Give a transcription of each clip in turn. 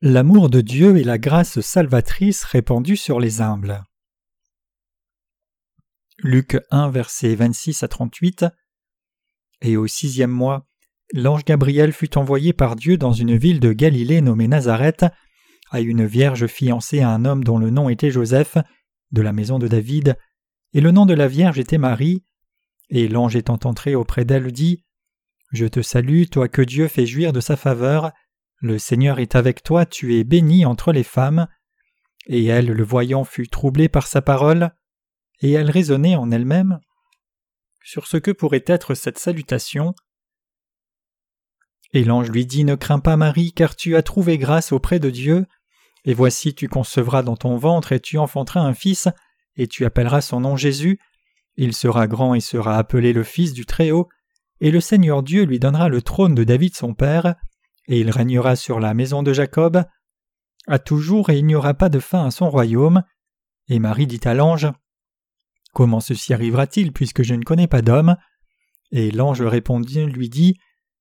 L'amour de Dieu et la grâce salvatrice répandue sur les humbles. Luc 1, versets 26 à 38. Et au sixième mois, l'ange Gabriel fut envoyé par Dieu dans une ville de Galilée nommée Nazareth, à une vierge fiancée à un homme dont le nom était Joseph, de la maison de David, et le nom de la vierge était Marie. Et l'ange étant entré auprès d'elle dit Je te salue, toi que Dieu fait jouir de sa faveur. Le Seigneur est avec toi, tu es bénie entre les femmes. Et elle, le voyant, fut troublée par sa parole, et elle raisonnait en elle-même sur ce que pourrait être cette salutation. Et l'ange lui dit Ne crains pas, Marie, car tu as trouvé grâce auprès de Dieu, et voici tu concevras dans ton ventre, et tu enfanteras un fils, et tu appelleras son nom Jésus. Il sera grand et sera appelé le Fils du Très-Haut, et le Seigneur Dieu lui donnera le trône de David son père, et il régnera sur la maison de Jacob à toujours, et il n'y aura pas de fin à son royaume. Et Marie dit à l'ange Comment ceci arrivera-t-il puisque je ne connais pas d'homme? Et l'ange répondit lui dit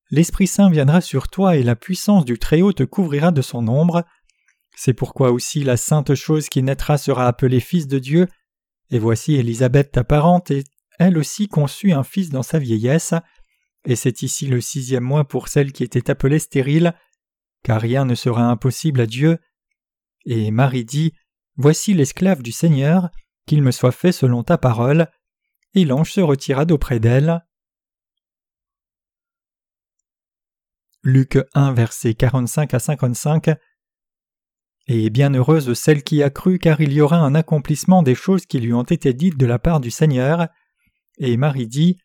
L'Esprit Saint viendra sur toi et la puissance du Très-Haut te couvrira de son ombre. C'est pourquoi aussi la sainte chose qui naîtra sera appelée Fils de Dieu. Et voici Élisabeth ta parente, et elle aussi conçut un fils dans sa vieillesse et c'est ici le sixième mois pour celle qui était appelée stérile, car rien ne sera impossible à Dieu. Et Marie dit Voici l'esclave du Seigneur, qu'il me soit fait selon ta parole. Et l'ange se retira d'auprès d'elle. Luc 1, versets 45 à 55. Et bienheureuse celle qui a cru, car il y aura un accomplissement des choses qui lui ont été dites de la part du Seigneur. Et Marie dit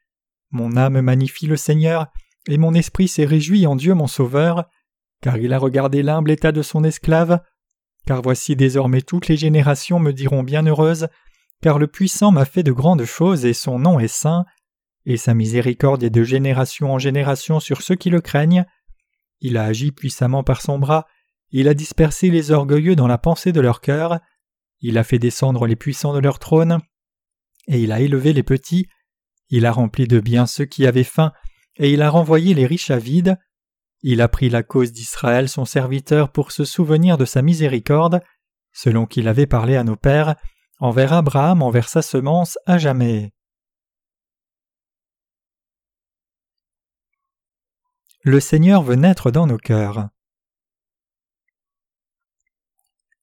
mon âme magnifie le Seigneur, et mon esprit s'est réjoui en Dieu mon Sauveur, car il a regardé l'humble état de son esclave. Car voici désormais toutes les générations me diront bienheureuse, car le puissant m'a fait de grandes choses et son nom est saint, et sa miséricorde est de génération en génération sur ceux qui le craignent. Il a agi puissamment par son bras, il a dispersé les orgueilleux dans la pensée de leur cœur, il a fait descendre les puissants de leur trône, et il a élevé les petits, il a rempli de bien ceux qui avaient faim, et il a renvoyé les riches à vide. Il a pris la cause d'Israël son serviteur pour se souvenir de sa miséricorde, selon qu'il avait parlé à nos pères, envers Abraham, envers sa semence, à jamais. Le Seigneur veut naître dans nos cœurs.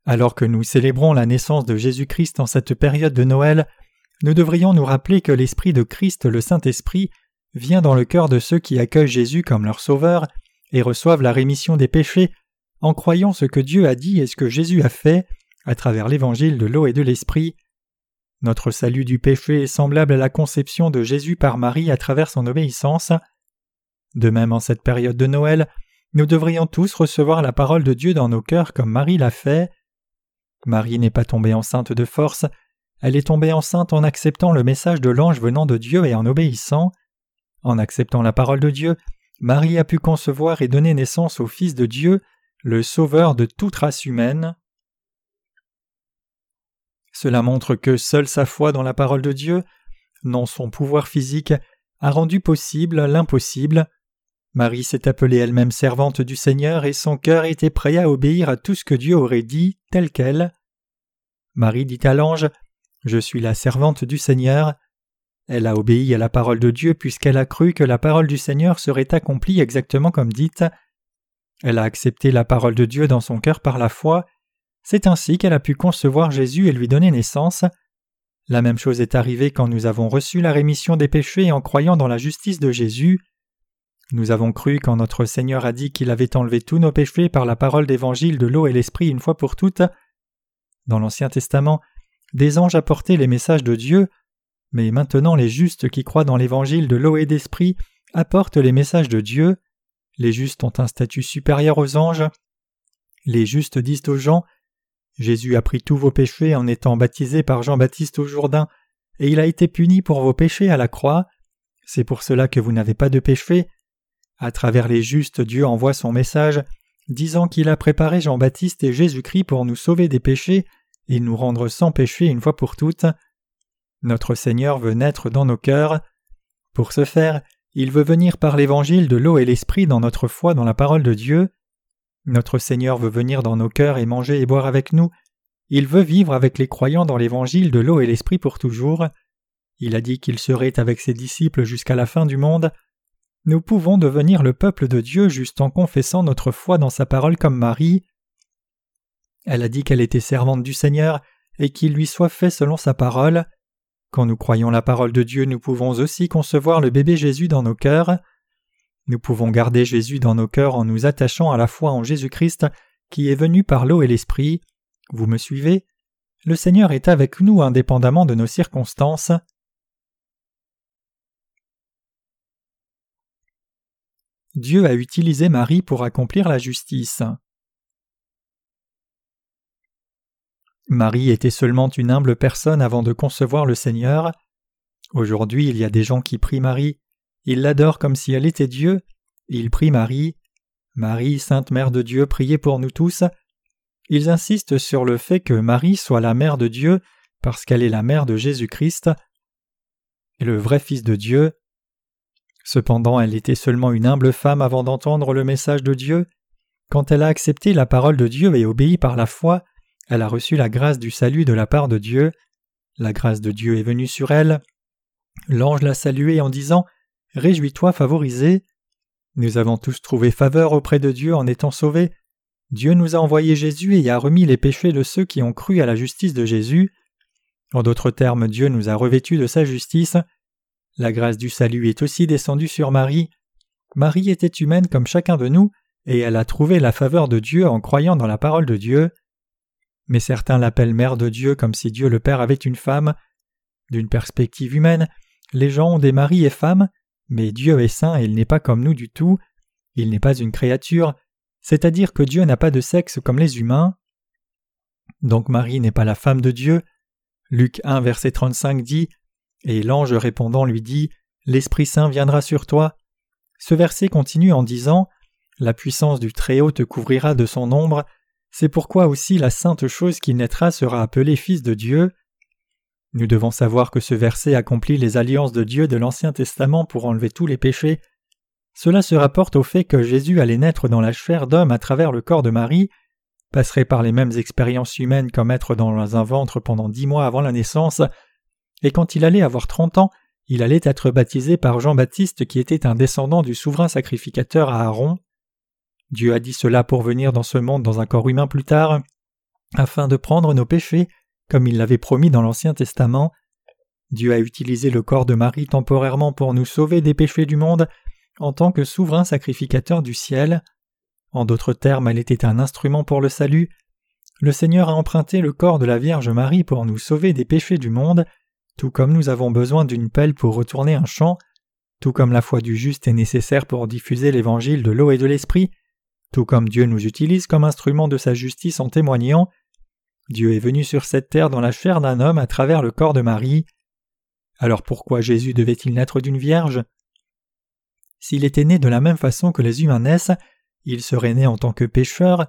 Alors que nous célébrons la naissance de Jésus-Christ en cette période de Noël, nous devrions nous rappeler que l'Esprit de Christ, le Saint-Esprit, vient dans le cœur de ceux qui accueillent Jésus comme leur Sauveur et reçoivent la rémission des péchés en croyant ce que Dieu a dit et ce que Jésus a fait à travers l'évangile de l'eau et de l'Esprit. Notre salut du péché est semblable à la conception de Jésus par Marie à travers son obéissance. De même en cette période de Noël, nous devrions tous recevoir la parole de Dieu dans nos cœurs comme Marie l'a fait. Marie n'est pas tombée enceinte de force, elle est tombée enceinte en acceptant le message de l'ange venant de Dieu et en obéissant. En acceptant la parole de Dieu, Marie a pu concevoir et donner naissance au Fils de Dieu, le Sauveur de toute race humaine. Cela montre que seule sa foi dans la parole de Dieu, non son pouvoir physique, a rendu possible l'impossible. Marie s'est appelée elle-même servante du Seigneur et son cœur était prêt à obéir à tout ce que Dieu aurait dit tel quel. Marie dit à l'ange je suis la servante du Seigneur. Elle a obéi à la parole de Dieu puisqu'elle a cru que la parole du Seigneur serait accomplie exactement comme dite. Elle a accepté la parole de Dieu dans son cœur par la foi. C'est ainsi qu'elle a pu concevoir Jésus et lui donner naissance. La même chose est arrivée quand nous avons reçu la rémission des péchés en croyant dans la justice de Jésus. Nous avons cru quand notre Seigneur a dit qu'il avait enlevé tous nos péchés par la parole d'évangile de l'eau et l'esprit une fois pour toutes. Dans l'Ancien Testament, des anges apportaient les messages de Dieu, mais maintenant les justes qui croient dans l'évangile de l'eau et d'esprit apportent les messages de Dieu. Les justes ont un statut supérieur aux anges. Les justes disent aux gens Jésus a pris tous vos péchés en étant baptisé par Jean-Baptiste au Jourdain, et il a été puni pour vos péchés à la croix. C'est pour cela que vous n'avez pas de péché. À travers les justes, Dieu envoie son message, disant qu'il a préparé Jean-Baptiste et Jésus-Christ pour nous sauver des péchés et nous rendre sans péché une fois pour toutes. Notre Seigneur veut naître dans nos cœurs. Pour ce faire, il veut venir par l'évangile de l'eau et l'esprit dans notre foi dans la parole de Dieu. Notre Seigneur veut venir dans nos cœurs et manger et boire avec nous. Il veut vivre avec les croyants dans l'évangile de l'eau et l'esprit pour toujours. Il a dit qu'il serait avec ses disciples jusqu'à la fin du monde. Nous pouvons devenir le peuple de Dieu juste en confessant notre foi dans sa parole comme Marie. Elle a dit qu'elle était servante du Seigneur et qu'il lui soit fait selon sa parole. Quand nous croyons la parole de Dieu, nous pouvons aussi concevoir le bébé Jésus dans nos cœurs. Nous pouvons garder Jésus dans nos cœurs en nous attachant à la foi en Jésus-Christ qui est venu par l'eau et l'esprit. Vous me suivez? Le Seigneur est avec nous indépendamment de nos circonstances. Dieu a utilisé Marie pour accomplir la justice. Marie était seulement une humble personne avant de concevoir le Seigneur. Aujourd'hui il y a des gens qui prient Marie, ils l'adorent comme si elle était Dieu, ils prient Marie. Marie, Sainte Mère de Dieu, priez pour nous tous. Ils insistent sur le fait que Marie soit la mère de Dieu parce qu'elle est la mère de Jésus-Christ, le vrai Fils de Dieu. Cependant elle était seulement une humble femme avant d'entendre le message de Dieu. Quand elle a accepté la parole de Dieu et obéi par la foi, elle a reçu la grâce du salut de la part de Dieu. La grâce de Dieu est venue sur elle. L'ange l'a saluée en disant Réjouis-toi, favorisé. Nous avons tous trouvé faveur auprès de Dieu en étant sauvés. Dieu nous a envoyé Jésus et a remis les péchés de ceux qui ont cru à la justice de Jésus. En d'autres termes, Dieu nous a revêtus de sa justice. La grâce du salut est aussi descendue sur Marie. Marie était humaine comme chacun de nous, et elle a trouvé la faveur de Dieu en croyant dans la parole de Dieu mais certains l'appellent mère de Dieu comme si Dieu le Père avait une femme. D'une perspective humaine, les gens ont des maris et femmes, mais Dieu est saint et il n'est pas comme nous du tout. Il n'est pas une créature, c'est-à-dire que Dieu n'a pas de sexe comme les humains. Donc Marie n'est pas la femme de Dieu. Luc 1 verset 35 dit Et l'ange répondant lui dit L'Esprit Saint viendra sur toi. Ce verset continue en disant La puissance du Très-Haut te couvrira de son ombre, c'est pourquoi aussi la sainte chose qui naîtra sera appelée Fils de Dieu. Nous devons savoir que ce verset accomplit les alliances de Dieu de l'Ancien Testament pour enlever tous les péchés. Cela se rapporte au fait que Jésus allait naître dans la chair d'homme à travers le corps de Marie, passerait par les mêmes expériences humaines comme être dans un ventre pendant dix mois avant la naissance, et quand il allait avoir trente ans, il allait être baptisé par Jean-Baptiste qui était un descendant du souverain sacrificateur Aaron. Dieu a dit cela pour venir dans ce monde dans un corps humain plus tard, afin de prendre nos péchés, comme il l'avait promis dans l'Ancien Testament. Dieu a utilisé le corps de Marie temporairement pour nous sauver des péchés du monde en tant que souverain sacrificateur du ciel. En d'autres termes, elle était un instrument pour le salut. Le Seigneur a emprunté le corps de la Vierge Marie pour nous sauver des péchés du monde, tout comme nous avons besoin d'une pelle pour retourner un champ, tout comme la foi du juste est nécessaire pour diffuser l'évangile de l'eau et de l'esprit, tout comme Dieu nous utilise comme instrument de sa justice en témoignant, Dieu est venu sur cette terre dans la chair d'un homme à travers le corps de Marie. Alors pourquoi Jésus devait-il naître d'une vierge? S'il était né de la même façon que les humains naissent, il serait né en tant que pécheur,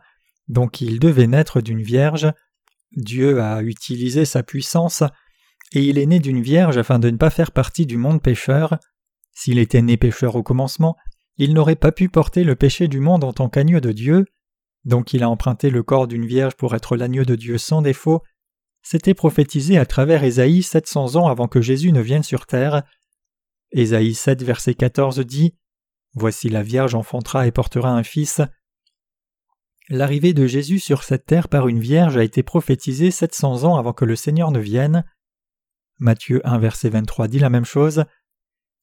donc il devait naître d'une vierge. Dieu a utilisé sa puissance, et il est né d'une vierge afin de ne pas faire partie du monde pécheur. S'il était né pécheur au commencement, il n'aurait pas pu porter le péché du monde en tant qu'agneau de Dieu, donc il a emprunté le corps d'une vierge pour être l'agneau de Dieu sans défaut. C'était prophétisé à travers Ésaïe 700 ans avant que Jésus ne vienne sur terre. Ésaïe 7 verset 14 dit Voici la Vierge enfantera et portera un fils. L'arrivée de Jésus sur cette terre par une Vierge a été prophétisée 700 ans avant que le Seigneur ne vienne. Matthieu 1 verset 23 dit la même chose.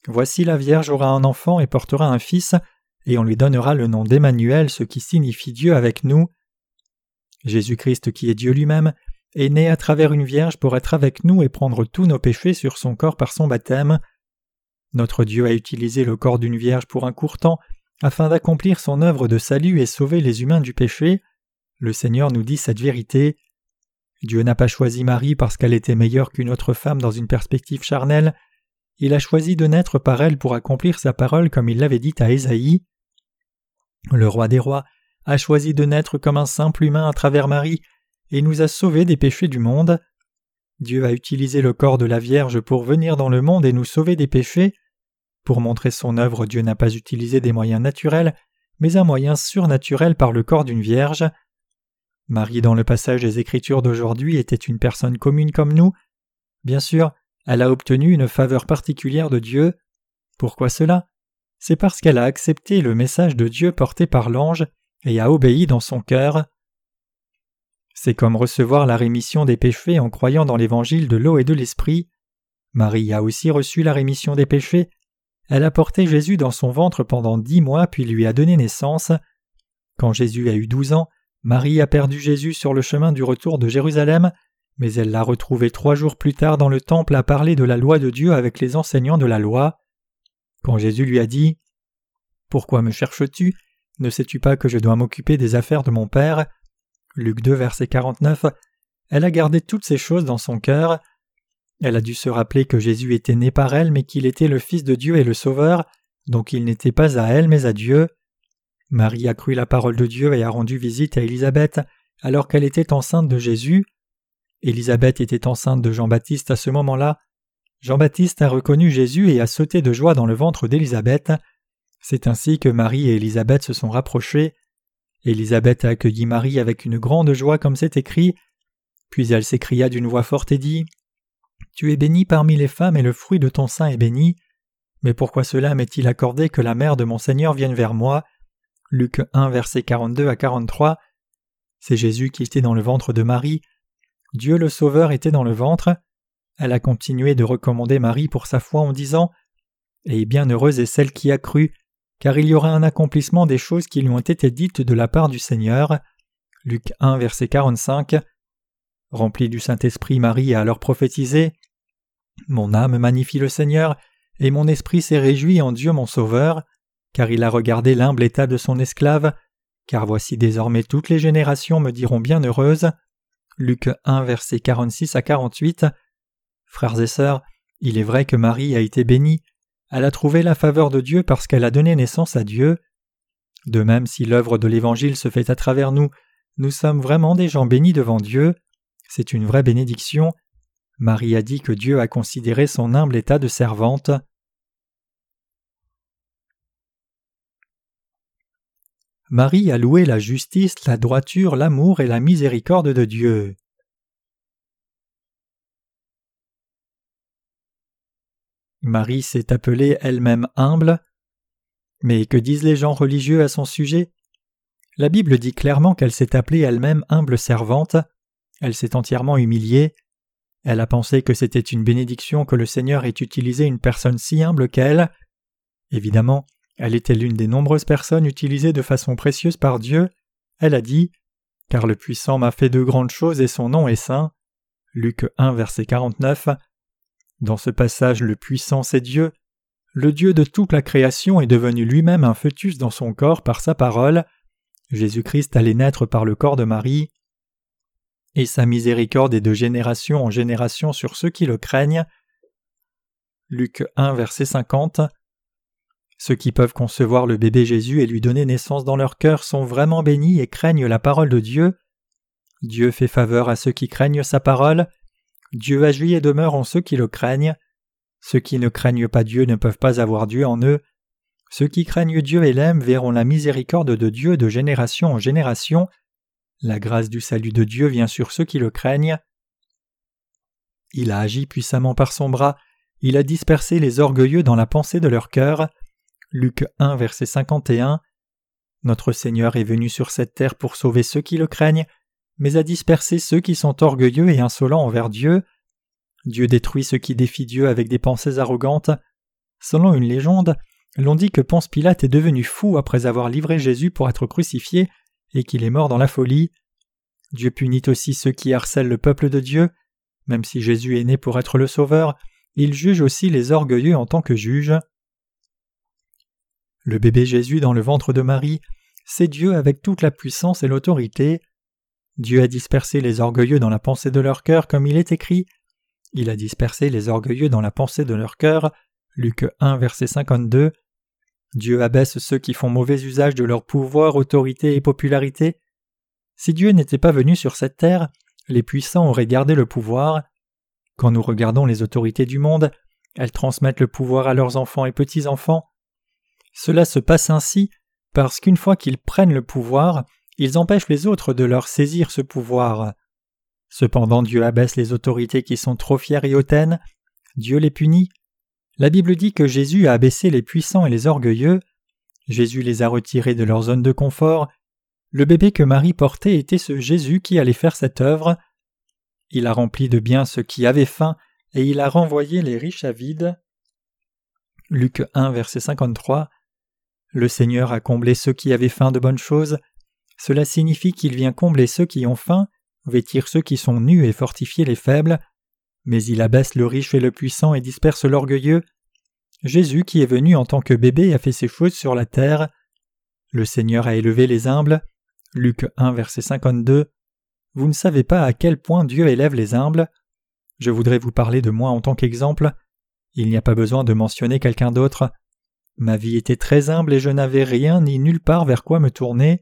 Voici la Vierge aura un enfant et portera un fils, et on lui donnera le nom d'Emmanuel, ce qui signifie Dieu avec nous. Jésus-Christ, qui est Dieu lui-même, est né à travers une Vierge pour être avec nous et prendre tous nos péchés sur son corps par son baptême. Notre Dieu a utilisé le corps d'une Vierge pour un court temps, afin d'accomplir son œuvre de salut et sauver les humains du péché. Le Seigneur nous dit cette vérité. Dieu n'a pas choisi Marie parce qu'elle était meilleure qu'une autre femme dans une perspective charnelle, il a choisi de naître par elle pour accomplir sa parole comme il l'avait dit à Ésaïe. Le roi des rois a choisi de naître comme un simple humain à travers Marie et nous a sauvés des péchés du monde. Dieu a utilisé le corps de la Vierge pour venir dans le monde et nous sauver des péchés. Pour montrer son œuvre, Dieu n'a pas utilisé des moyens naturels, mais un moyen surnaturel par le corps d'une vierge. Marie dans le passage des Écritures d'aujourd'hui était une personne commune comme nous. Bien sûr, elle a obtenu une faveur particulière de Dieu. Pourquoi cela? C'est parce qu'elle a accepté le message de Dieu porté par l'ange et a obéi dans son cœur. C'est comme recevoir la rémission des péchés en croyant dans l'évangile de l'eau et de l'esprit. Marie a aussi reçu la rémission des péchés. Elle a porté Jésus dans son ventre pendant dix mois puis lui a donné naissance. Quand Jésus a eu douze ans, Marie a perdu Jésus sur le chemin du retour de Jérusalem, mais elle l'a retrouvé trois jours plus tard dans le temple à parler de la loi de Dieu avec les enseignants de la loi. Quand Jésus lui a dit Pourquoi me cherches-tu? Ne sais-tu pas que je dois m'occuper des affaires de mon Père? Luc 2, verset 49, elle a gardé toutes ces choses dans son cœur. Elle a dû se rappeler que Jésus était né par elle, mais qu'il était le Fils de Dieu et le Sauveur, donc il n'était pas à elle, mais à Dieu. Marie a cru la parole de Dieu et a rendu visite à Élisabeth alors qu'elle était enceinte de Jésus. Élisabeth était enceinte de Jean-Baptiste à ce moment-là. Jean-Baptiste a reconnu Jésus et a sauté de joie dans le ventre d'Élisabeth. C'est ainsi que Marie et Élisabeth se sont rapprochées. Élisabeth a accueilli Marie avec une grande joie comme c'est écrit, puis elle s'écria d'une voix forte et dit Tu es bénie parmi les femmes et le fruit de ton sein est béni. Mais pourquoi cela m'est-il accordé que la mère de mon Seigneur vienne vers moi? Luc 1 versets 42 à 43 C'est Jésus qui était dans le ventre de Marie. Dieu le Sauveur était dans le ventre. Elle a continué de recommander Marie pour sa foi en disant Et bienheureuse est celle qui a cru, car il y aura un accomplissement des choses qui lui ont été dites de la part du Seigneur. Luc 1, verset 45. Remplie du Saint-Esprit, Marie a alors prophétisé Mon âme magnifie le Seigneur, et mon esprit s'est réjoui en Dieu mon Sauveur, car il a regardé l'humble état de son esclave, car voici désormais toutes les générations me diront bienheureuse. Luc 1, verset 46 à 48. Frères et sœurs, il est vrai que Marie a été bénie, elle a trouvé la faveur de Dieu parce qu'elle a donné naissance à Dieu. De même, si l'œuvre de l'Évangile se fait à travers nous, nous sommes vraiment des gens bénis devant Dieu. C'est une vraie bénédiction. Marie a dit que Dieu a considéré son humble état de servante. Marie a loué la justice, la droiture, l'amour et la miséricorde de Dieu. Marie s'est appelée elle-même humble. Mais que disent les gens religieux à son sujet? La Bible dit clairement qu'elle s'est appelée elle-même humble servante. Elle s'est entièrement humiliée. Elle a pensé que c'était une bénédiction que le Seigneur ait utilisé une personne si humble qu'elle. Évidemment, elle était l'une des nombreuses personnes utilisées de façon précieuse par Dieu. Elle a dit Car le puissant m'a fait de grandes choses et son nom est saint. Luc 1, verset 49. Dans ce passage, le puissant c'est Dieu. Le Dieu de toute la création est devenu lui-même un fœtus dans son corps par sa parole. Jésus-Christ allait naître par le corps de Marie. Et sa miséricorde est de génération en génération sur ceux qui le craignent. Luc 1, verset 50. Ceux qui peuvent concevoir le bébé Jésus et lui donner naissance dans leur cœur sont vraiment bénis et craignent la parole de Dieu. Dieu fait faveur à ceux qui craignent sa parole. Dieu agit et demeure en ceux qui le craignent. Ceux qui ne craignent pas Dieu ne peuvent pas avoir Dieu en eux. Ceux qui craignent Dieu et l'aiment verront la miséricorde de Dieu de génération en génération. La grâce du salut de Dieu vient sur ceux qui le craignent. Il a agi puissamment par son bras, il a dispersé les orgueilleux dans la pensée de leur cœur. Luc 1, verset 51. Notre Seigneur est venu sur cette terre pour sauver ceux qui le craignent, mais à disperser ceux qui sont orgueilleux et insolents envers Dieu. Dieu détruit ceux qui défient Dieu avec des pensées arrogantes. Selon une légende, l'on dit que Ponce Pilate est devenu fou après avoir livré Jésus pour être crucifié et qu'il est mort dans la folie. Dieu punit aussi ceux qui harcèlent le peuple de Dieu. Même si Jésus est né pour être le Sauveur, il juge aussi les orgueilleux en tant que juge. Le bébé Jésus dans le ventre de Marie, c'est Dieu avec toute la puissance et l'autorité. Dieu a dispersé les orgueilleux dans la pensée de leur cœur, comme il est écrit. Il a dispersé les orgueilleux dans la pensée de leur cœur. Luc 1, verset 52. Dieu abaisse ceux qui font mauvais usage de leur pouvoir, autorité et popularité. Si Dieu n'était pas venu sur cette terre, les puissants auraient gardé le pouvoir. Quand nous regardons les autorités du monde, elles transmettent le pouvoir à leurs enfants et petits-enfants. Cela se passe ainsi parce qu'une fois qu'ils prennent le pouvoir, ils empêchent les autres de leur saisir ce pouvoir. Cependant Dieu abaisse les autorités qui sont trop fières et hautaines, Dieu les punit. La Bible dit que Jésus a abaissé les puissants et les orgueilleux, Jésus les a retirés de leur zone de confort, le bébé que Marie portait était ce Jésus qui allait faire cette œuvre. Il a rempli de bien ceux qui avaient faim, et il a renvoyé les riches à vide. Luc 1, verset 53. Le Seigneur a comblé ceux qui avaient faim de bonnes choses. Cela signifie qu'il vient combler ceux qui ont faim, vêtir ceux qui sont nus et fortifier les faibles. Mais il abaisse le riche et le puissant et disperse l'orgueilleux. Jésus qui est venu en tant que bébé a fait ses choses sur la terre. Le Seigneur a élevé les humbles. Luc 1 verset 52. Vous ne savez pas à quel point Dieu élève les humbles. Je voudrais vous parler de moi en tant qu'exemple. Il n'y a pas besoin de mentionner quelqu'un d'autre. Ma vie était très humble et je n'avais rien ni nulle part vers quoi me tourner.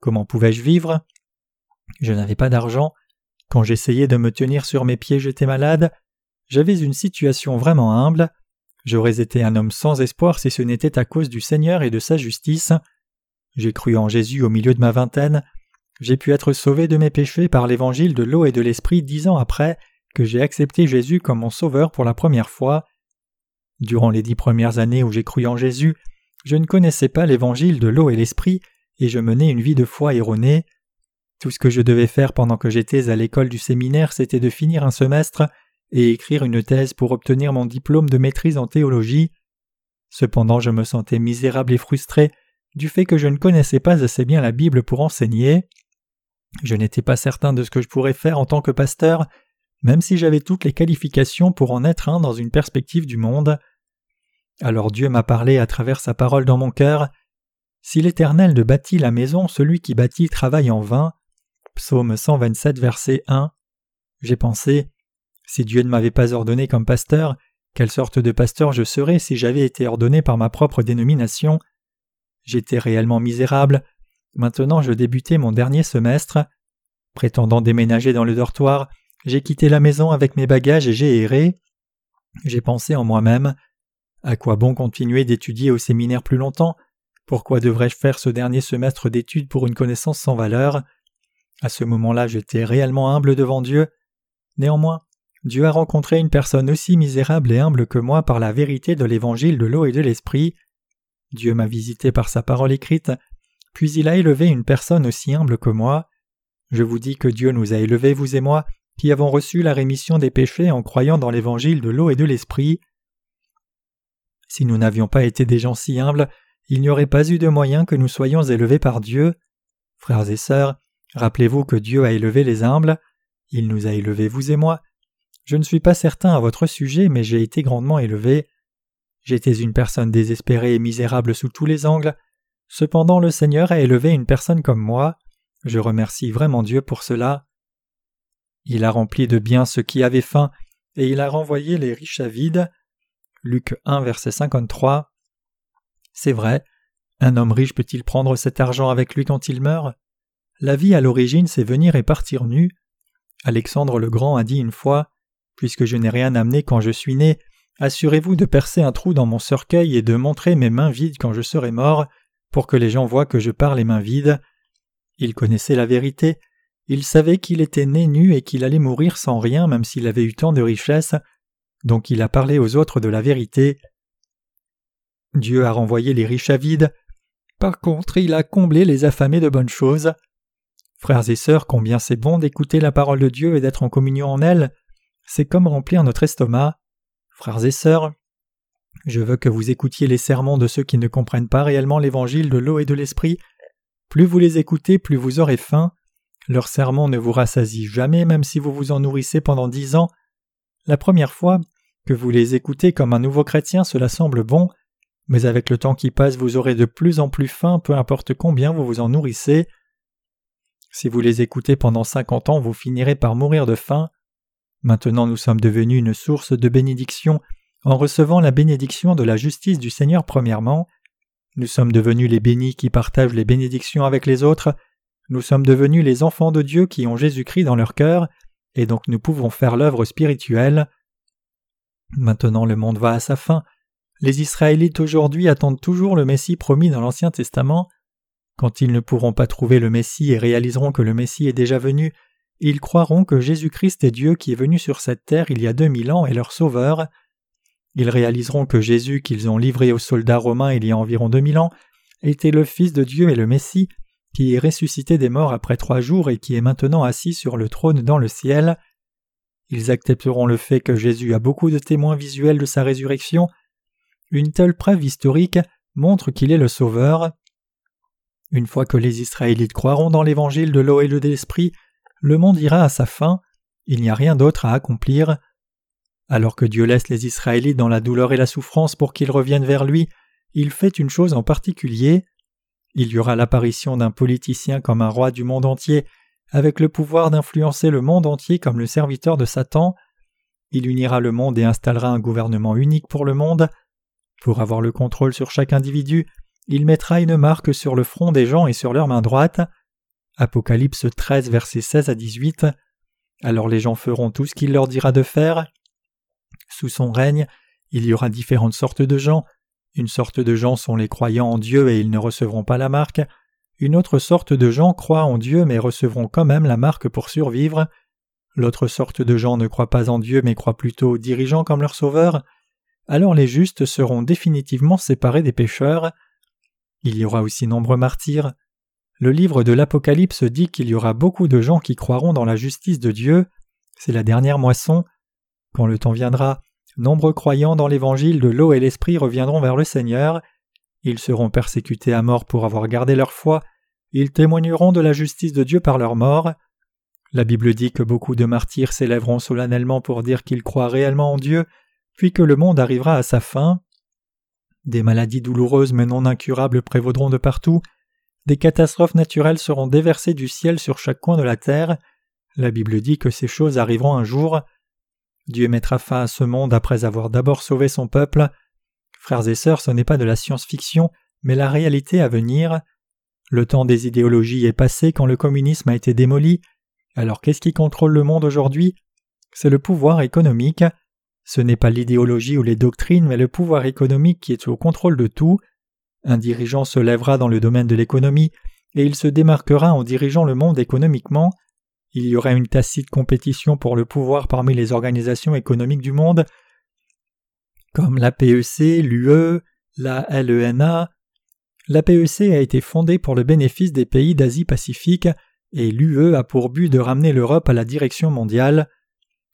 Comment pouvais-je vivre? Je n'avais pas d'argent. Quand j'essayais de me tenir sur mes pieds, j'étais malade. J'avais une situation vraiment humble. J'aurais été un homme sans espoir si ce n'était à cause du Seigneur et de sa justice. J'ai cru en Jésus au milieu de ma vingtaine. J'ai pu être sauvé de mes péchés par l'évangile de l'eau et de l'esprit dix ans après que j'ai accepté Jésus comme mon sauveur pour la première fois. Durant les dix premières années où j'ai cru en Jésus, je ne connaissais pas l'évangile de l'eau et l'esprit et je menais une vie de foi erronée. Tout ce que je devais faire pendant que j'étais à l'école du séminaire, c'était de finir un semestre et écrire une thèse pour obtenir mon diplôme de maîtrise en théologie. Cependant, je me sentais misérable et frustré du fait que je ne connaissais pas assez bien la Bible pour enseigner. Je n'étais pas certain de ce que je pourrais faire en tant que pasteur, même si j'avais toutes les qualifications pour en être un dans une perspective du monde. Alors Dieu m'a parlé à travers sa parole dans mon cœur. Si l'Éternel ne bâtit la maison, celui qui bâtit travaille en vain. Psaume 127, verset 1. J'ai pensé, si Dieu ne m'avait pas ordonné comme pasteur, quelle sorte de pasteur je serais si j'avais été ordonné par ma propre dénomination? J'étais réellement misérable. Maintenant je débutais mon dernier semestre. Prétendant déménager dans le dortoir, j'ai quitté la maison avec mes bagages et j'ai erré. J'ai pensé en moi-même À quoi bon continuer d'étudier au séminaire plus longtemps? Pourquoi devrais-je faire ce dernier semestre d'études pour une connaissance sans valeur? À ce moment-là, j'étais réellement humble devant Dieu. Néanmoins, Dieu a rencontré une personne aussi misérable et humble que moi par la vérité de l'évangile de l'eau et de l'esprit. Dieu m'a visité par sa parole écrite, puis il a élevé une personne aussi humble que moi. Je vous dis que Dieu nous a élevés, vous et moi, qui avons reçu la rémission des péchés en croyant dans l'évangile de l'eau et de l'esprit. Si nous n'avions pas été des gens si humbles, il n'y aurait pas eu de moyen que nous soyons élevés par Dieu. Frères et sœurs, rappelez-vous que Dieu a élevé les humbles, il nous a élevés, vous et moi. Je ne suis pas certain à votre sujet, mais j'ai été grandement élevé. J'étais une personne désespérée et misérable sous tous les angles. Cependant le Seigneur a élevé une personne comme moi. Je remercie vraiment Dieu pour cela. Il a rempli de bien ceux qui avaient faim, et il a renvoyé les riches à vide. Luc 1, verset 53. C'est vrai, un homme riche peut-il prendre cet argent avec lui quand il meurt? La vie à l'origine, c'est venir et partir nu. Alexandre le Grand a dit une fois Puisque je n'ai rien amené quand je suis né, Assurez-vous de percer un trou dans mon cercueil et de montrer mes mains vides quand je serai mort, pour que les gens voient que je pars les mains vides. Il connaissait la vérité, il savait qu'il était né nu et qu'il allait mourir sans rien même s'il avait eu tant de richesses, donc il a parlé aux autres de la vérité. Dieu a renvoyé les riches à vide, par contre il a comblé les affamés de bonnes choses. Frères et sœurs, combien c'est bon d'écouter la parole de Dieu et d'être en communion en elle, c'est comme remplir notre estomac. Frères et sœurs, je veux que vous écoutiez les sermons de ceux qui ne comprennent pas réellement l'évangile de l'eau et de l'esprit. Plus vous les écoutez, plus vous aurez faim. Leurs sermons ne vous rassasient jamais, même si vous vous en nourrissez pendant dix ans. La première fois que vous les écoutez comme un nouveau chrétien, cela semble bon, mais avec le temps qui passe, vous aurez de plus en plus faim, peu importe combien vous vous en nourrissez. Si vous les écoutez pendant cinquante ans, vous finirez par mourir de faim. Maintenant nous sommes devenus une source de bénédiction en recevant la bénédiction de la justice du Seigneur premièrement. Nous sommes devenus les bénis qui partagent les bénédictions avec les autres. Nous sommes devenus les enfants de Dieu qui ont Jésus-Christ dans leur cœur, et donc nous pouvons faire l'œuvre spirituelle. Maintenant le monde va à sa fin. Les Israélites aujourd'hui attendent toujours le Messie promis dans l'Ancien Testament. Quand ils ne pourront pas trouver le Messie et réaliseront que le Messie est déjà venu, ils croiront que Jésus-Christ est Dieu qui est venu sur cette terre il y a deux mille ans et leur Sauveur. Ils réaliseront que Jésus qu'ils ont livré aux soldats romains il y a environ deux mille ans était le Fils de Dieu et le Messie, qui est ressuscité des morts après trois jours et qui est maintenant assis sur le trône dans le ciel. Ils accepteront le fait que Jésus a beaucoup de témoins visuels de sa résurrection. Une telle preuve historique montre qu'il est le Sauveur. Une fois que les Israélites croiront dans l'évangile de l'eau et de l'esprit, le monde ira à sa fin, il n'y a rien d'autre à accomplir. Alors que Dieu laisse les Israélites dans la douleur et la souffrance pour qu'ils reviennent vers lui, il fait une chose en particulier. Il y aura l'apparition d'un politicien comme un roi du monde entier, avec le pouvoir d'influencer le monde entier comme le serviteur de Satan. Il unira le monde et installera un gouvernement unique pour le monde. Pour avoir le contrôle sur chaque individu, il mettra une marque sur le front des gens et sur leur main droite. Apocalypse 13, versets 16 à 18. Alors les gens feront tout ce qu'il leur dira de faire. Sous son règne, il y aura différentes sortes de gens. Une sorte de gens sont les croyants en Dieu et ils ne recevront pas la marque. Une autre sorte de gens croient en Dieu mais recevront quand même la marque pour survivre. L'autre sorte de gens ne croient pas en Dieu mais croient plutôt aux dirigeants comme leur sauveur. Alors les justes seront définitivement séparés des pécheurs. Il y aura aussi nombreux martyrs. Le livre de l'Apocalypse dit qu'il y aura beaucoup de gens qui croiront dans la justice de Dieu. C'est la dernière moisson. Quand le temps viendra, nombreux croyants dans l'évangile de l'eau et l'esprit reviendront vers le Seigneur. Ils seront persécutés à mort pour avoir gardé leur foi. Ils témoigneront de la justice de Dieu par leur mort. La Bible dit que beaucoup de martyrs s'élèveront solennellement pour dire qu'ils croient réellement en Dieu, puis que le monde arrivera à sa fin. Des maladies douloureuses mais non incurables prévaudront de partout. Des catastrophes naturelles seront déversées du ciel sur chaque coin de la terre. La Bible dit que ces choses arriveront un jour. Dieu mettra fin à ce monde après avoir d'abord sauvé son peuple. Frères et sœurs, ce n'est pas de la science-fiction, mais la réalité à venir. Le temps des idéologies est passé quand le communisme a été démoli. Alors qu'est-ce qui contrôle le monde aujourd'hui? C'est le pouvoir économique. Ce n'est pas l'idéologie ou les doctrines, mais le pouvoir économique qui est au contrôle de tout. Un dirigeant se lèvera dans le domaine de l'économie et il se démarquera en dirigeant le monde économiquement. Il y aura une tacite compétition pour le pouvoir parmi les organisations économiques du monde, comme la PEC, l'UE, la LENA. La PEC a été fondée pour le bénéfice des pays d'Asie-Pacifique et l'UE a pour but de ramener l'Europe à la direction mondiale.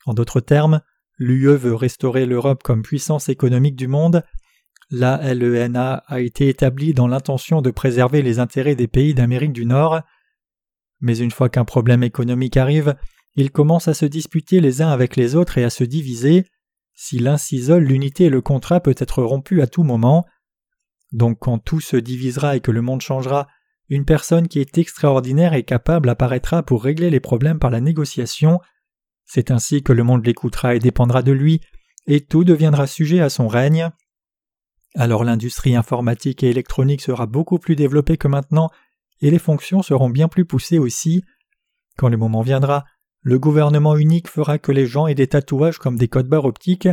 En d'autres termes, l'UE veut restaurer l'Europe comme puissance économique du monde la LENA a été établie dans l'intention de préserver les intérêts des pays d'Amérique du Nord. Mais une fois qu'un problème économique arrive, ils commencent à se disputer les uns avec les autres et à se diviser. Si l'un s'isole, l'unité et le contrat peut être rompu à tout moment. Donc quand tout se divisera et que le monde changera, une personne qui est extraordinaire et capable apparaîtra pour régler les problèmes par la négociation. C'est ainsi que le monde l'écoutera et dépendra de lui, et tout deviendra sujet à son règne. Alors l'industrie informatique et électronique sera beaucoup plus développée que maintenant, et les fonctions seront bien plus poussées aussi. Quand le moment viendra, le gouvernement unique fera que les gens aient des tatouages comme des codes barres optiques.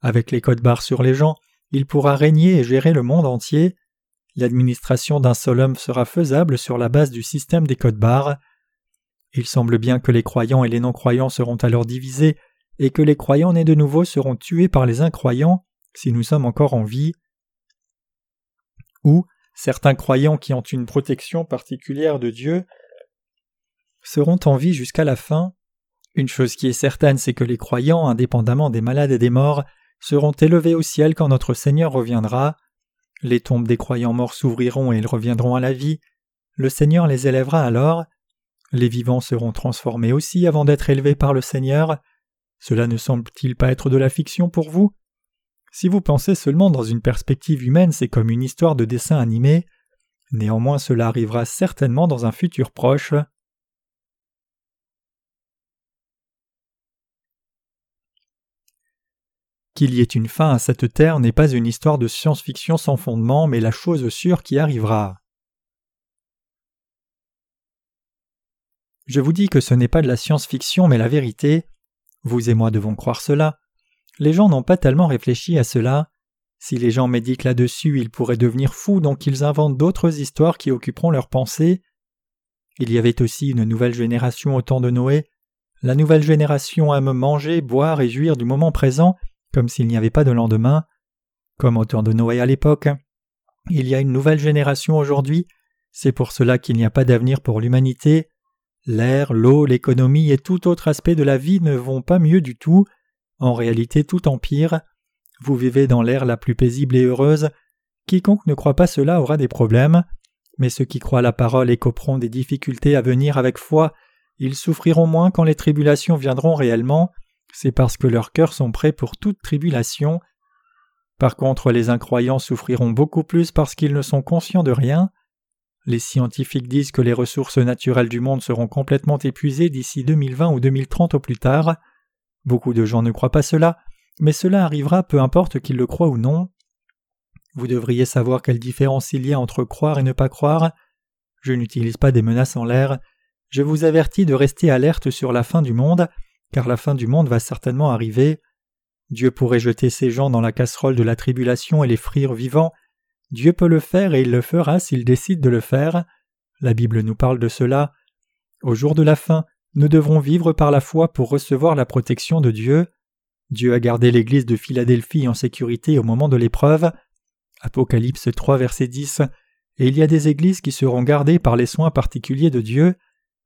Avec les codes barres sur les gens, il pourra régner et gérer le monde entier. L'administration d'un seul homme sera faisable sur la base du système des codes barres. Il semble bien que les croyants et les non-croyants seront alors divisés, et que les croyants nés de nouveau seront tués par les incroyants, si nous sommes encore en vie ou certains croyants qui ont une protection particulière de Dieu seront en vie jusqu'à la fin. Une chose qui est certaine, c'est que les croyants, indépendamment des malades et des morts, seront élevés au ciel quand notre Seigneur reviendra. Les tombes des croyants morts s'ouvriront et ils reviendront à la vie. Le Seigneur les élèvera alors. Les vivants seront transformés aussi avant d'être élevés par le Seigneur. Cela ne semble-t-il pas être de la fiction pour vous? Si vous pensez seulement dans une perspective humaine, c'est comme une histoire de dessin animé. Néanmoins, cela arrivera certainement dans un futur proche. Qu'il y ait une fin à cette terre n'est pas une histoire de science-fiction sans fondement, mais la chose sûre qui arrivera. Je vous dis que ce n'est pas de la science-fiction mais la vérité. Vous et moi devons croire cela. Les gens n'ont pas tellement réfléchi à cela. Si les gens méditent là-dessus, ils pourraient devenir fous, donc ils inventent d'autres histoires qui occuperont leurs pensées. Il y avait aussi une nouvelle génération au temps de Noé. La nouvelle génération aime manger, boire et jouir du moment présent, comme s'il n'y avait pas de lendemain. Comme au temps de Noé à l'époque, il y a une nouvelle génération aujourd'hui, c'est pour cela qu'il n'y a pas d'avenir pour l'humanité. L'air, l'eau, l'économie et tout autre aspect de la vie ne vont pas mieux du tout. En réalité, tout empire. Vous vivez dans l'ère la plus paisible et heureuse. Quiconque ne croit pas cela aura des problèmes. Mais ceux qui croient la parole écoperont des difficultés à venir avec foi. Ils souffriront moins quand les tribulations viendront réellement. C'est parce que leurs cœurs sont prêts pour toute tribulation. Par contre, les incroyants souffriront beaucoup plus parce qu'ils ne sont conscients de rien. Les scientifiques disent que les ressources naturelles du monde seront complètement épuisées d'ici 2020 ou 2030 au plus tard. Beaucoup de gens ne croient pas cela, mais cela arrivera peu importe qu'ils le croient ou non. Vous devriez savoir quelle différence il y a entre croire et ne pas croire. Je n'utilise pas des menaces en l'air. Je vous avertis de rester alerte sur la fin du monde, car la fin du monde va certainement arriver. Dieu pourrait jeter ces gens dans la casserole de la tribulation et les frire vivants. Dieu peut le faire et il le fera s'il décide de le faire. La Bible nous parle de cela. Au jour de la fin, nous devrons vivre par la foi pour recevoir la protection de Dieu. Dieu a gardé l'Église de Philadelphie en sécurité au moment de l'épreuve. Apocalypse 3 verset 10 Et il y a des églises qui seront gardées par les soins particuliers de Dieu,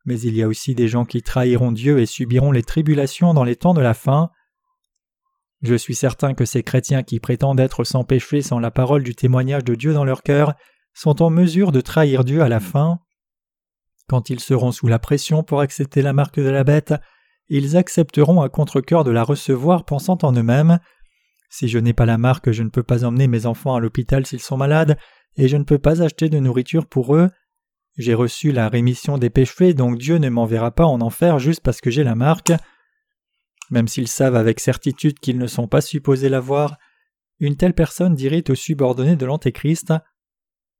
mais il y a aussi des gens qui trahiront Dieu et subiront les tribulations dans les temps de la fin. Je suis certain que ces chrétiens qui prétendent être sans péché sans la parole du témoignage de Dieu dans leur cœur sont en mesure de trahir Dieu à la fin. Quand ils seront sous la pression pour accepter la marque de la bête, ils accepteront à contre-cœur de la recevoir pensant en eux-mêmes Si je n'ai pas la marque, je ne peux pas emmener mes enfants à l'hôpital s'ils sont malades, et je ne peux pas acheter de nourriture pour eux. J'ai reçu la rémission des péchés, donc Dieu ne m'enverra pas en enfer juste parce que j'ai la marque. Même s'ils savent avec certitude qu'ils ne sont pas supposés l'avoir, une telle personne dirait aux subordonnés de l'Antéchrist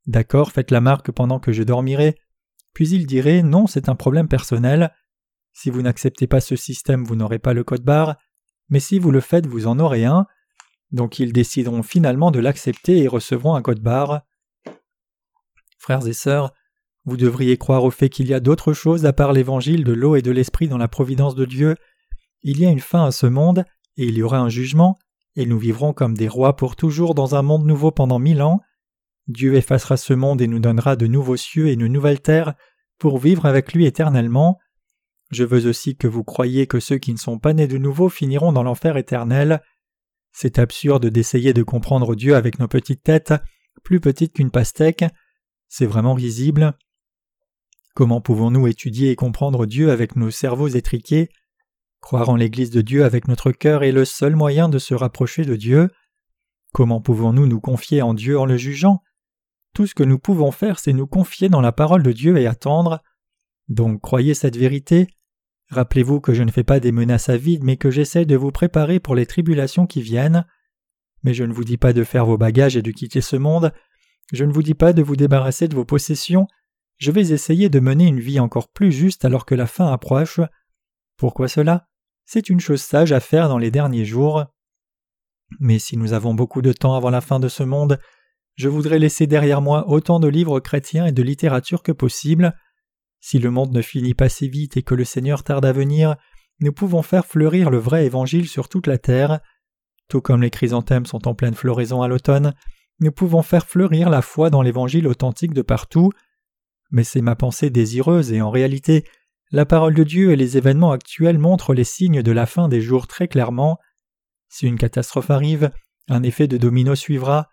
D'accord, faites la marque pendant que je dormirai. Puis il dirait Non, c'est un problème personnel. Si vous n'acceptez pas ce système, vous n'aurez pas le code barre, mais si vous le faites, vous en aurez un. Donc ils décideront finalement de l'accepter et recevront un code barre. Frères et sœurs, vous devriez croire au fait qu'il y a d'autres choses à part l'évangile de l'eau et de l'esprit dans la providence de Dieu il y a une fin à ce monde, et il y aura un jugement, et nous vivrons comme des rois pour toujours dans un monde nouveau pendant mille ans. Dieu effacera ce monde et nous donnera de nouveaux cieux et une nouvelle terre pour vivre avec lui éternellement. Je veux aussi que vous croyiez que ceux qui ne sont pas nés de nouveau finiront dans l'enfer éternel. C'est absurde d'essayer de comprendre Dieu avec nos petites têtes, plus petites qu'une pastèque. C'est vraiment risible. Comment pouvons-nous étudier et comprendre Dieu avec nos cerveaux étriqués? Croire en l'Église de Dieu avec notre cœur est le seul moyen de se rapprocher de Dieu. Comment pouvons-nous nous confier en Dieu en le jugeant? Tout ce que nous pouvons faire, c'est nous confier dans la parole de Dieu et attendre. Donc croyez cette vérité. Rappelez-vous que je ne fais pas des menaces à vide, mais que j'essaie de vous préparer pour les tribulations qui viennent. Mais je ne vous dis pas de faire vos bagages et de quitter ce monde. Je ne vous dis pas de vous débarrasser de vos possessions. Je vais essayer de mener une vie encore plus juste alors que la fin approche. Pourquoi cela? C'est une chose sage à faire dans les derniers jours. Mais si nous avons beaucoup de temps avant la fin de ce monde, je voudrais laisser derrière moi autant de livres chrétiens et de littérature que possible. Si le monde ne finit pas si vite et que le Seigneur tarde à venir, nous pouvons faire fleurir le vrai évangile sur toute la terre. Tout comme les chrysanthèmes sont en pleine floraison à l'automne, nous pouvons faire fleurir la foi dans l'évangile authentique de partout. Mais c'est ma pensée désireuse et en réalité, la parole de Dieu et les événements actuels montrent les signes de la fin des jours très clairement. Si une catastrophe arrive, un effet de domino suivra.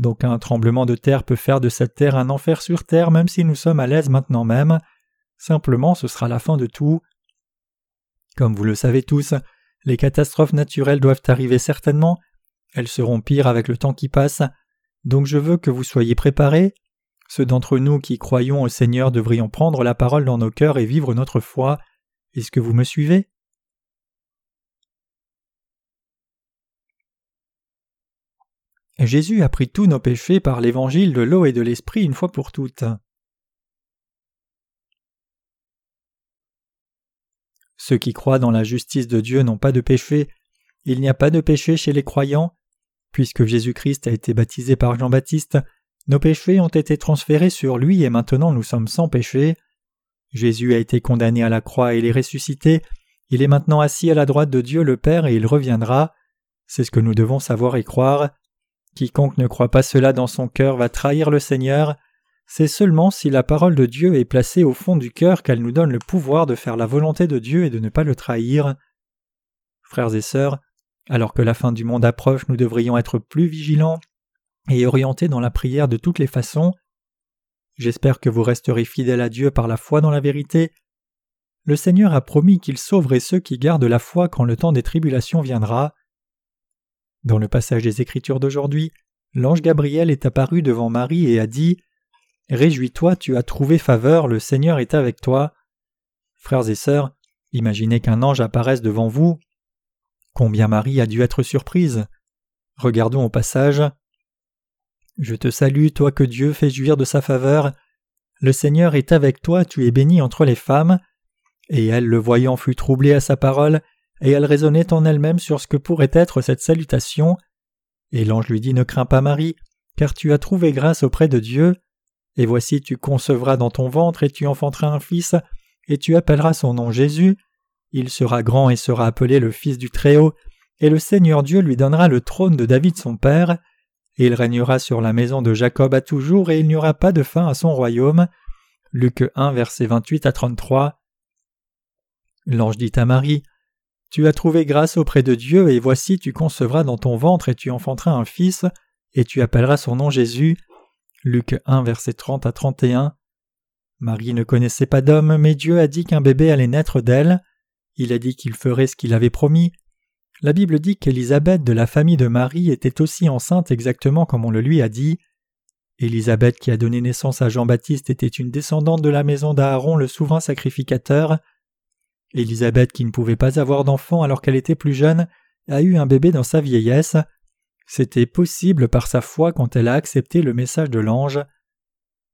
Donc un tremblement de terre peut faire de cette terre un enfer sur terre même si nous sommes à l'aise maintenant même. Simplement ce sera la fin de tout. Comme vous le savez tous, les catastrophes naturelles doivent arriver certainement. Elles seront pires avec le temps qui passe. Donc je veux que vous soyez préparés, ceux d'entre nous qui croyons au Seigneur devrions prendre la parole dans nos cœurs et vivre notre foi. Est-ce que vous me suivez? Jésus a pris tous nos péchés par l'évangile de l'eau et de l'esprit une fois pour toutes. Ceux qui croient dans la justice de Dieu n'ont pas de péché. Il n'y a pas de péché chez les croyants. Puisque Jésus-Christ a été baptisé par Jean-Baptiste, nos péchés ont été transférés sur lui et maintenant nous sommes sans péché. Jésus a été condamné à la croix et il est ressuscité, il est maintenant assis à la droite de Dieu le Père et il reviendra. C'est ce que nous devons savoir et croire. Quiconque ne croit pas cela dans son cœur va trahir le Seigneur. C'est seulement si la parole de Dieu est placée au fond du cœur qu'elle nous donne le pouvoir de faire la volonté de Dieu et de ne pas le trahir. Frères et sœurs, alors que la fin du monde approche, nous devrions être plus vigilants et orientés dans la prière de toutes les façons. J'espère que vous resterez fidèles à Dieu par la foi dans la vérité. Le Seigneur a promis qu'il sauverait ceux qui gardent la foi quand le temps des tribulations viendra. Dans le passage des Écritures d'aujourd'hui, l'ange Gabriel est apparu devant Marie et a dit Réjouis-toi, tu as trouvé faveur, le Seigneur est avec toi. Frères et sœurs, imaginez qu'un ange apparaisse devant vous. Combien Marie a dû être surprise. Regardons au passage. Je te salue, toi que Dieu fait jouir de sa faveur. Le Seigneur est avec toi, tu es bénie entre les femmes. Et elle, le voyant, fut troublée à sa parole, et elle raisonnait en elle-même sur ce que pourrait être cette salutation. Et l'ange lui dit Ne crains pas, Marie, car tu as trouvé grâce auprès de Dieu. Et voici tu concevras dans ton ventre, et tu enfanteras un fils, et tu appelleras son nom Jésus. Il sera grand et sera appelé le Fils du Très-Haut, et le Seigneur Dieu lui donnera le trône de David son père, et il régnera sur la maison de Jacob à toujours, et il n'y aura pas de fin à son royaume. Luc 1, versets 28 à 33. L'ange dit à Marie Tu as trouvé grâce auprès de Dieu, et voici tu concevras dans ton ventre, et tu enfanteras un fils, et tu appelleras son nom Jésus. Luc 1, versets 30 à 31. Marie ne connaissait pas d'homme, mais Dieu a dit qu'un bébé allait naître d'elle. Il a dit qu'il ferait ce qu'il avait promis. La Bible dit qu'Élisabeth de la famille de Marie était aussi enceinte exactement comme on le lui a dit. Élisabeth qui a donné naissance à Jean-Baptiste était une descendante de la maison d'Aaron le souverain sacrificateur. Élisabeth qui ne pouvait pas avoir d'enfant alors qu'elle était plus jeune a eu un bébé dans sa vieillesse. C'était possible par sa foi quand elle a accepté le message de l'ange.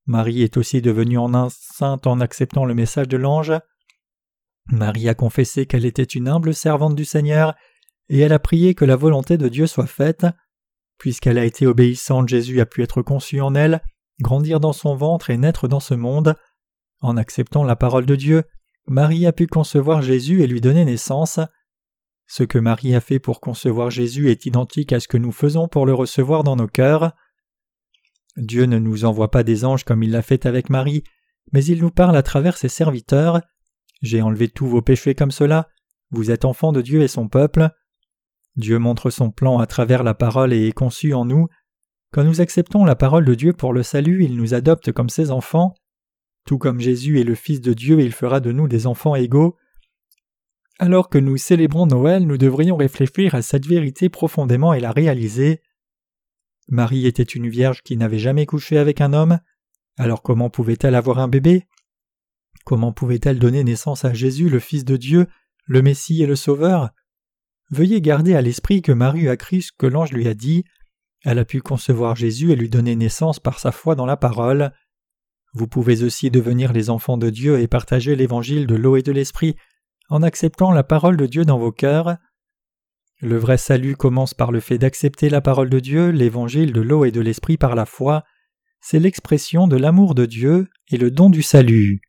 Marie est aussi devenue en enceinte en acceptant le message de l'ange. Marie a confessé qu'elle était une humble servante du Seigneur, et elle a prié que la volonté de Dieu soit faite. Puisqu'elle a été obéissante, Jésus a pu être conçu en elle, grandir dans son ventre et naître dans ce monde. En acceptant la parole de Dieu, Marie a pu concevoir Jésus et lui donner naissance. Ce que Marie a fait pour concevoir Jésus est identique à ce que nous faisons pour le recevoir dans nos cœurs. Dieu ne nous envoie pas des anges comme il l'a fait avec Marie, mais il nous parle à travers ses serviteurs. J'ai enlevé tous vos péchés comme cela, vous êtes enfants de Dieu et son peuple. Dieu montre son plan à travers la parole et est conçu en nous. Quand nous acceptons la parole de Dieu pour le salut, il nous adopte comme ses enfants. Tout comme Jésus est le Fils de Dieu, il fera de nous des enfants égaux. Alors que nous célébrons Noël, nous devrions réfléchir à cette vérité profondément et la réaliser. Marie était une vierge qui n'avait jamais couché avec un homme, alors comment pouvait-elle avoir un bébé? Comment pouvait-elle donner naissance à Jésus, le Fils de Dieu, le Messie et le Sauveur? Veuillez garder à l'esprit que Marie a cru ce que l'ange lui a dit. Elle a pu concevoir Jésus et lui donner naissance par sa foi dans la parole. Vous pouvez aussi devenir les enfants de Dieu et partager l'évangile de l'eau et de l'esprit en acceptant la parole de Dieu dans vos cœurs. Le vrai salut commence par le fait d'accepter la parole de Dieu, l'évangile de l'eau et de l'esprit par la foi. C'est l'expression de l'amour de Dieu et le don du salut.